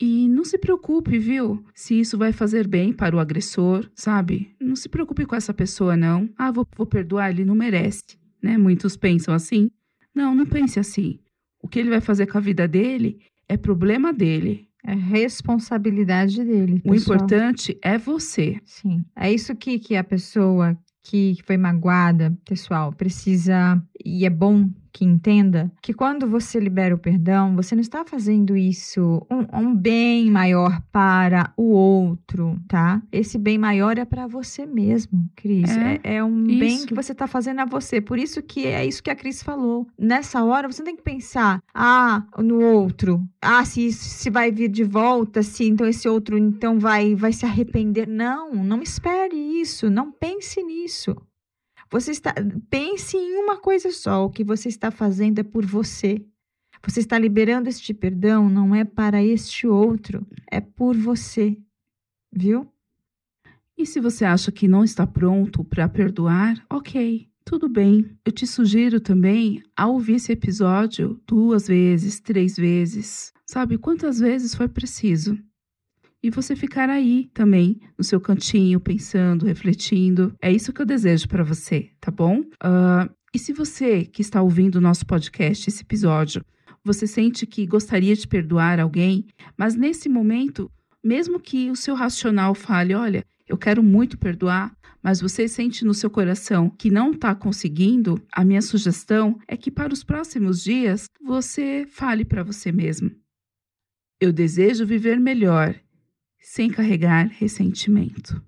E não se preocupe, viu? Se isso vai fazer bem para o agressor, sabe? Não se preocupe com essa pessoa, não. Ah, vou, vou perdoar, ele não merece, né? Muitos pensam assim. Não, não pense assim. O que ele vai fazer com a vida dele é problema dele. É responsabilidade dele. O pessoal. importante é você. Sim. É isso que, que a pessoa que foi magoada, pessoal, precisa. E é bom que entenda que quando você libera o perdão, você não está fazendo isso um, um bem maior para o outro, tá? Esse bem maior é para você mesmo, Cris. É, É, é um bem isso. que você está fazendo a você. Por isso que é isso que a Cris falou. Nessa hora, você não tem que pensar, ah, no outro. Ah, se, se vai vir de volta, se então esse outro então vai, vai se arrepender. Não, não espere isso. Não pense nisso. Você está. Pense em uma coisa só. O que você está fazendo é por você. Você está liberando este perdão, não é para este outro, é por você. Viu? E se você acha que não está pronto para perdoar, ok, tudo bem. Eu te sugiro também a ouvir esse episódio duas vezes, três vezes, sabe? Quantas vezes for preciso. E você ficar aí também, no seu cantinho, pensando, refletindo. É isso que eu desejo para você, tá bom? Ah, e se você que está ouvindo o nosso podcast, esse episódio, você sente que gostaria de perdoar alguém, mas nesse momento, mesmo que o seu racional fale, olha, eu quero muito perdoar, mas você sente no seu coração que não está conseguindo, a minha sugestão é que para os próximos dias você fale para você mesmo. Eu desejo viver melhor, sem carregar ressentimento.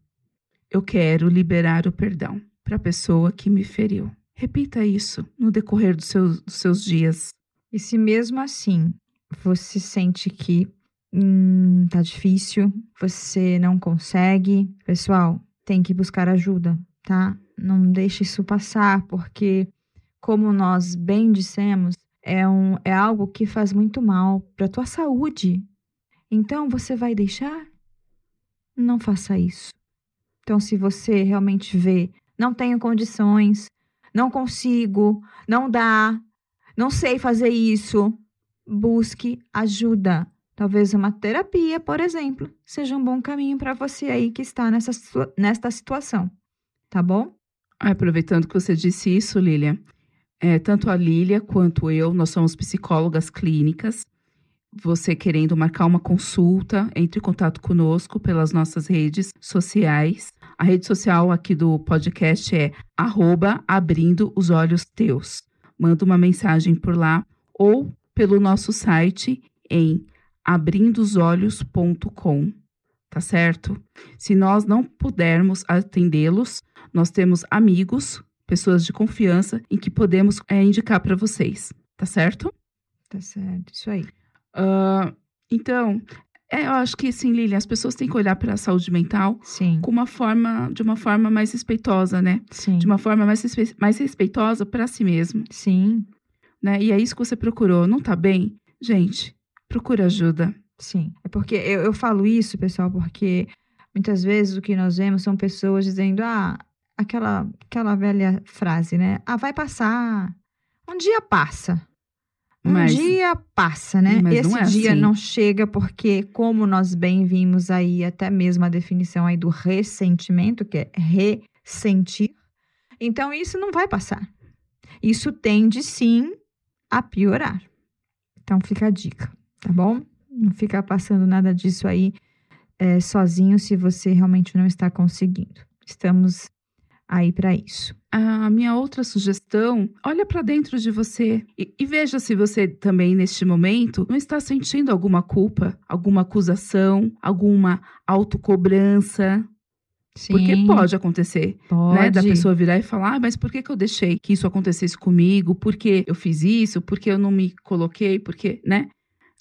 Eu quero liberar o perdão para a pessoa que me feriu. Repita isso no decorrer dos seus, dos seus dias. E se mesmo assim você sente que hum, tá difícil, você não consegue, pessoal, tem que buscar ajuda, tá? Não deixe isso passar, porque, como nós bem dissemos, é, um, é algo que faz muito mal para tua saúde. Então, você vai deixar? Não faça isso. Então, se você realmente vê, não tenho condições, não consigo, não dá, não sei fazer isso, busque ajuda. Talvez uma terapia, por exemplo, seja um bom caminho para você aí que está nessa, nesta situação. Tá bom? Aproveitando que você disse isso, Lília, é, tanto a Lília quanto eu, nós somos psicólogas clínicas. Você querendo marcar uma consulta, entre em contato conosco pelas nossas redes sociais. A rede social aqui do podcast é arroba abrindo os olhos teus. Manda uma mensagem por lá ou pelo nosso site em abrindosolhos.com, tá certo? Se nós não pudermos atendê-los, nós temos amigos, pessoas de confiança em que podemos é, indicar para vocês, tá certo? Tá certo, isso aí. Uh, então, é, eu acho que sim, Lilian, as pessoas têm que olhar para a saúde mental sim. com uma forma, de uma forma mais respeitosa, né? Sim. De uma forma mais, mais respeitosa para si mesmo. Sim. Né? E é isso que você procurou. Não tá bem? Gente, procure ajuda. Sim. É porque eu, eu falo isso, pessoal, porque muitas vezes o que nós vemos são pessoas dizendo, ah, aquela, aquela velha frase, né? Ah, vai passar. Um dia passa. Um mas, dia passa, né? Esse não é dia assim. não chega porque, como nós bem vimos aí, até mesmo a definição aí do ressentimento, que é ressentir. Então, isso não vai passar. Isso tende, sim, a piorar. Então, fica a dica tá bom? Não fica passando nada disso aí é, sozinho se você realmente não está conseguindo. Estamos aí para isso. A minha outra sugestão, olha para dentro de você e, e, veja se você também neste momento não está sentindo alguma culpa, alguma acusação, alguma autocobrança. Sim, Porque pode acontecer, pode. né? Da pessoa virar e falar, ah, mas por que, que eu deixei que isso acontecesse comigo? Por que eu fiz isso? Por que eu não me coloquei? Porque, né?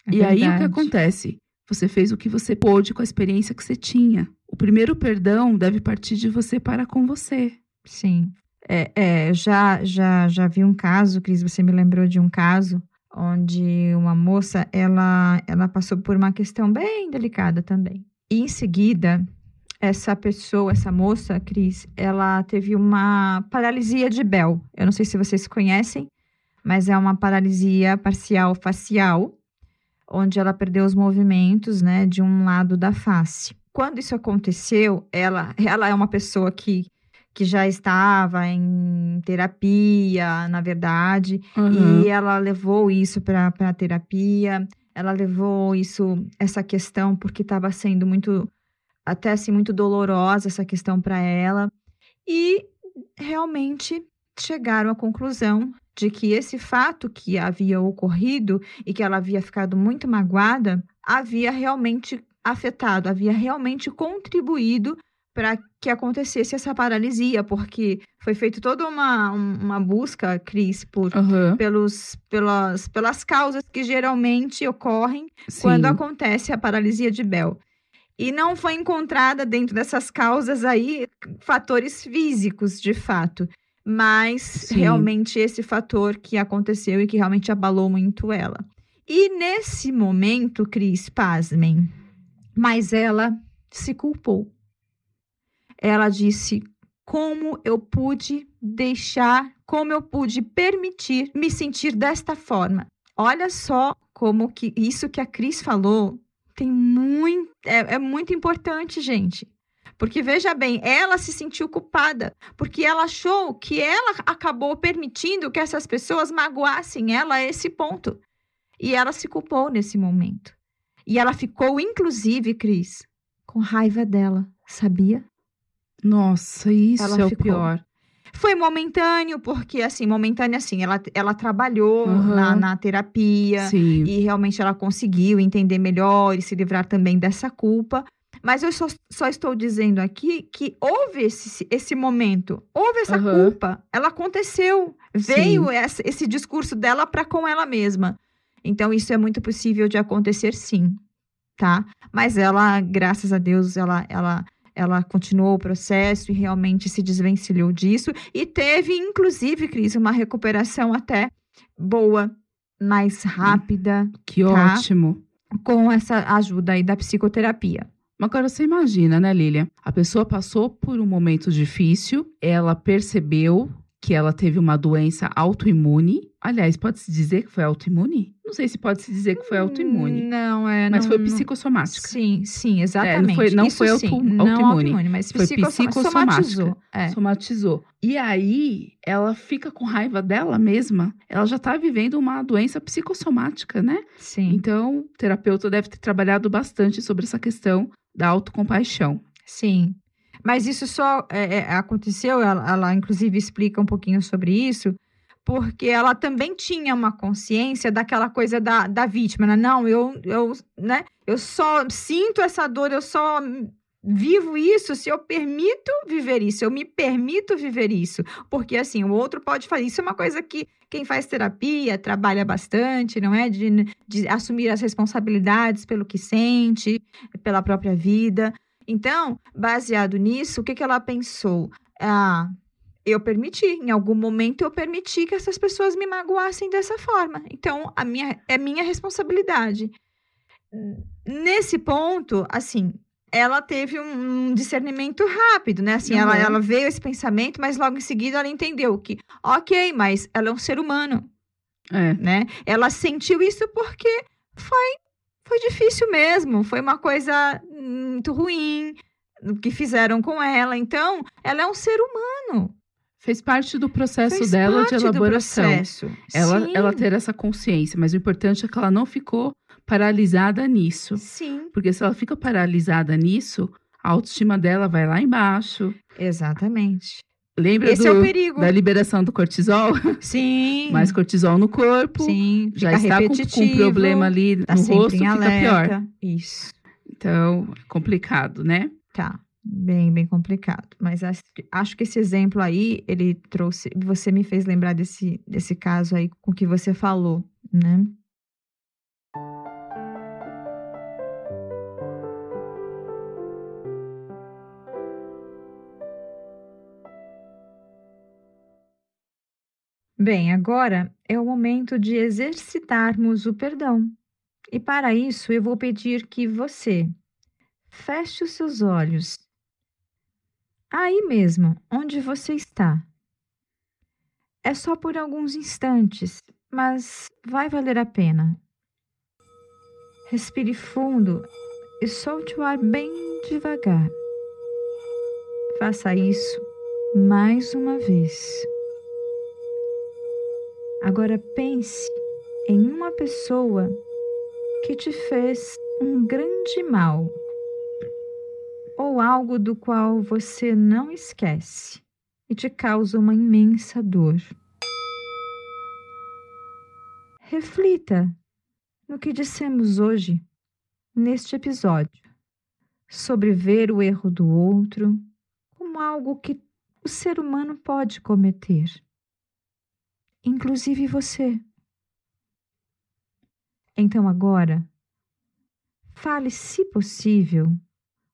É e aí o que acontece? Você fez o que você pôde com a experiência que você tinha. O primeiro perdão deve partir de você para com você. Sim. É, é, já, já, já vi um caso, Cris, você me lembrou de um caso onde uma moça, ela, ela passou por uma questão bem delicada também. E em seguida, essa pessoa, essa moça, Cris, ela teve uma paralisia de Bell. Eu não sei se vocês conhecem, mas é uma paralisia parcial facial onde ela perdeu os movimentos, né, de um lado da face. Quando isso aconteceu, ela, ela é uma pessoa que, que já estava em terapia, na verdade, uhum. e ela levou isso para a terapia, ela levou isso, essa questão, porque estava sendo muito, até assim, muito dolorosa essa questão para ela, e realmente chegaram à conclusão de que esse fato que havia ocorrido e que ela havia ficado muito magoada havia realmente afetado, havia realmente contribuído para que acontecesse essa paralisia, porque foi feita toda uma, uma busca, Cris, por, uhum. pelos, pelas, pelas causas que geralmente ocorrem Sim. quando acontece a paralisia de Bell. E não foi encontrada dentro dessas causas aí fatores físicos, de fato mas Sim. realmente esse fator que aconteceu e que realmente abalou muito ela. E nesse momento, Cris, pasmem, mas ela se culpou. Ela disse: como eu pude deixar, como eu pude permitir me sentir desta forma. Olha só como que isso que a Cris falou tem muito é, é muito importante, gente. Porque veja bem, ela se sentiu culpada, porque ela achou que ela acabou permitindo que essas pessoas magoassem ela a esse ponto. E ela se culpou nesse momento. E ela ficou, inclusive, Cris, com raiva dela, sabia? Nossa, isso Ela é o ficou. pior. Foi momentâneo, porque, assim, momentâneo, assim, ela, ela trabalhou Uhum. na, na terapia. Sim. E realmente ela conseguiu entender melhor e se livrar também dessa culpa. Mas eu só, só estou dizendo aqui que houve esse, esse momento, houve essa Aham. culpa, ela aconteceu, veio essa- esse discurso dela para com ela mesma. Então isso é muito possível de acontecer, sim, tá? Mas ela, graças a Deus, ela, ela, ela continuou o processo e realmente se desvencilhou disso e teve, inclusive, Cris, uma recuperação até boa, mais rápida, Que Tá. ótimo. com essa ajuda aí da psicoterapia. Agora você imagina, né, Lilian? A pessoa passou por um momento difícil, ela percebeu que ela teve uma doença autoimune. Aliás, pode-se dizer que foi autoimune? Não sei se pode-se dizer que foi autoimune, Não, é. mas não, foi não- psicossomática. Sim, sim, exatamente. foi- não Isso foi sim, auto- não autoimune. autoimune, mas Foi psicossoma- psicossomática. somatizou. É. Somatizou. E aí, ela fica com raiva dela mesma. Ela já tá vivendo uma doença psicossomática, né? Sim, Então, o terapeuta deve ter trabalhado bastante sobre essa questão da autocompaixão. sim. Mas isso só é, é, aconteceu, ela, ela inclusive explica um pouquinho sobre isso, porque ela também tinha uma consciência daquela coisa da, da vítima, né? Não, eu, eu, né? Eu só sinto essa dor, eu só vivo isso se eu permito viver isso, eu me permito viver isso. Porque assim, o outro pode fazer. Isso é uma coisa que quem faz terapia trabalha bastante, não é? De, de assumir as responsabilidades pelo que sente, pela própria vida. Então, baseado nisso, o que, que ela pensou? Ah, eu permiti, em algum momento eu permiti que essas pessoas me magoassem dessa forma. Então, a minha, é minha responsabilidade. Nesse ponto, assim, ela teve um, discernimento rápido, né? Assim, ela, Uhum. ela veio esse pensamento, mas logo em seguida ela entendeu que, ok, mas ela é um ser humano, É. né? Ela sentiu isso porque foi, foi difícil mesmo, foi uma coisa muito ruim o que fizeram com ela. Então, ela é um ser humano. Fez parte do processo Fez dela de do elaboração. processo. Ela, Sim, ela ter essa consciência, mas o importante é que ela não ficou paralisada nisso. Sim, Porque se ela fica paralisada nisso, a autoestima dela vai lá embaixo. exatamente. Lembra Esse do- é o perigo. da liberação do cortisol? Sim. <laughs> Mais cortisol no corpo. Sim, já está com, com um problema ali tá no rosto, fica pior. Isso. Então, é complicado, né? Tá. Bem, bem complicado. Mas acho, acho que esse exemplo aí, ele trouxe. Você me fez lembrar desse, desse caso aí com que você falou, né? Bem, agora é o momento de exercitarmos o perdão. E para isso, eu vou pedir que você feche os seus olhos. Aí mesmo, onde você está. É só por alguns instantes, mas vai valer a pena. Respire fundo e solte o ar bem devagar. Faça isso mais uma vez. Agora pense em uma pessoa que te fez um grande mal ou algo do qual você não esquece e te causa uma imensa dor. Reflita no que dissemos hoje, neste episódio, sobre ver o erro do outro como algo que o ser humano pode cometer, inclusive você. Então agora, fale, se possível,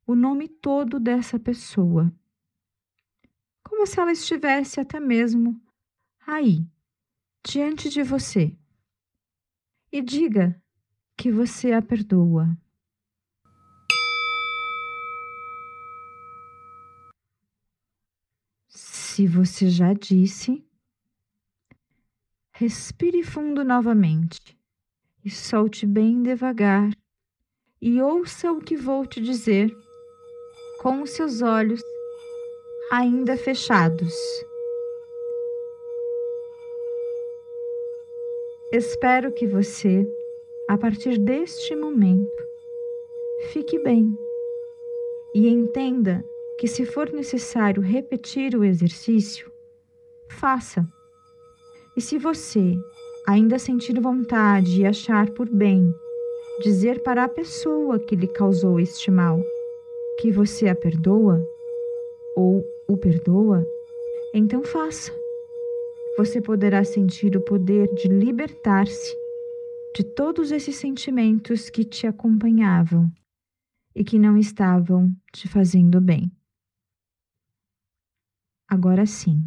o nome todo dessa pessoa, como se ela estivesse até mesmo aí, diante de você, e diga que você a perdoa. Se você já disse, respire fundo novamente e solte bem devagar e ouça o que vou te dizer com os seus olhos ainda fechados. Espero que você a partir deste momento, fique bem e entenda que, se for necessário repetir o exercício, faça. E se você ainda sentir vontade e achar por bem dizer para a pessoa que lhe causou este mal que você a perdoa ou o perdoa, então faça. Você poderá sentir o poder de libertar-se de todos esses sentimentos que te acompanhavam e que não estavam te fazendo bem. Agora sim,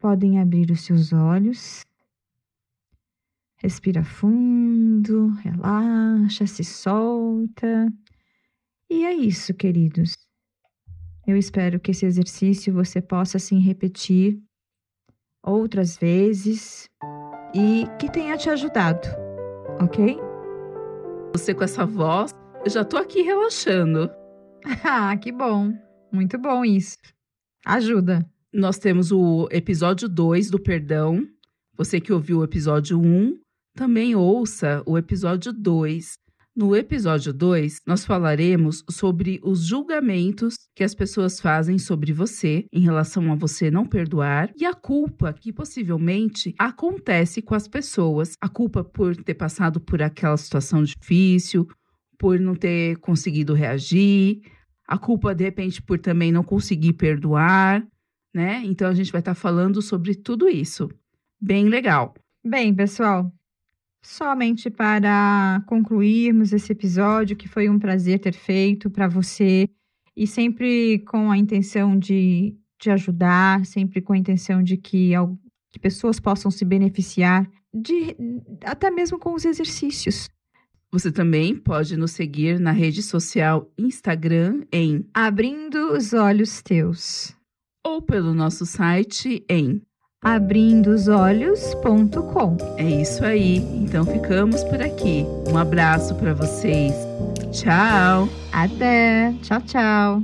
podem abrir os seus olhos. Respira fundo, relaxa, se solta. E é isso, queridos. Eu espero que esse exercício você possa assim repetir outras vezes e que tenha te ajudado, ok? Você com essa voz, eu já tô aqui relaxando. <laughs> ah, que bom. Muito bom isso. Ajuda. Nós temos o episódio 2 do perdão. Você que ouviu o episódio 1, um, também ouça o episódio 2. No episódio 2, nós falaremos sobre os julgamentos que as pessoas fazem sobre você em relação a você não perdoar e a culpa que possivelmente acontece com as pessoas. A culpa por ter passado por aquela situação difícil, por não ter conseguido reagir, a culpa de repente por também não conseguir perdoar, né? Então a gente vai estar tá falando sobre tudo isso. Bem legal. Bem, pessoal, somente para concluirmos esse episódio, que foi um prazer ter feito para você e sempre com a intenção de te ajudar, sempre com a intenção de que, que pessoas possam se beneficiar de até mesmo com os exercícios. Você também pode nos seguir na rede social Instagram em Abrindo os Olhos Teus ou pelo nosso site em abrindosolhos.com. É isso aí. Então ficamos por aqui. Um abraço para vocês. Tchau. Até. Tchau, tchau.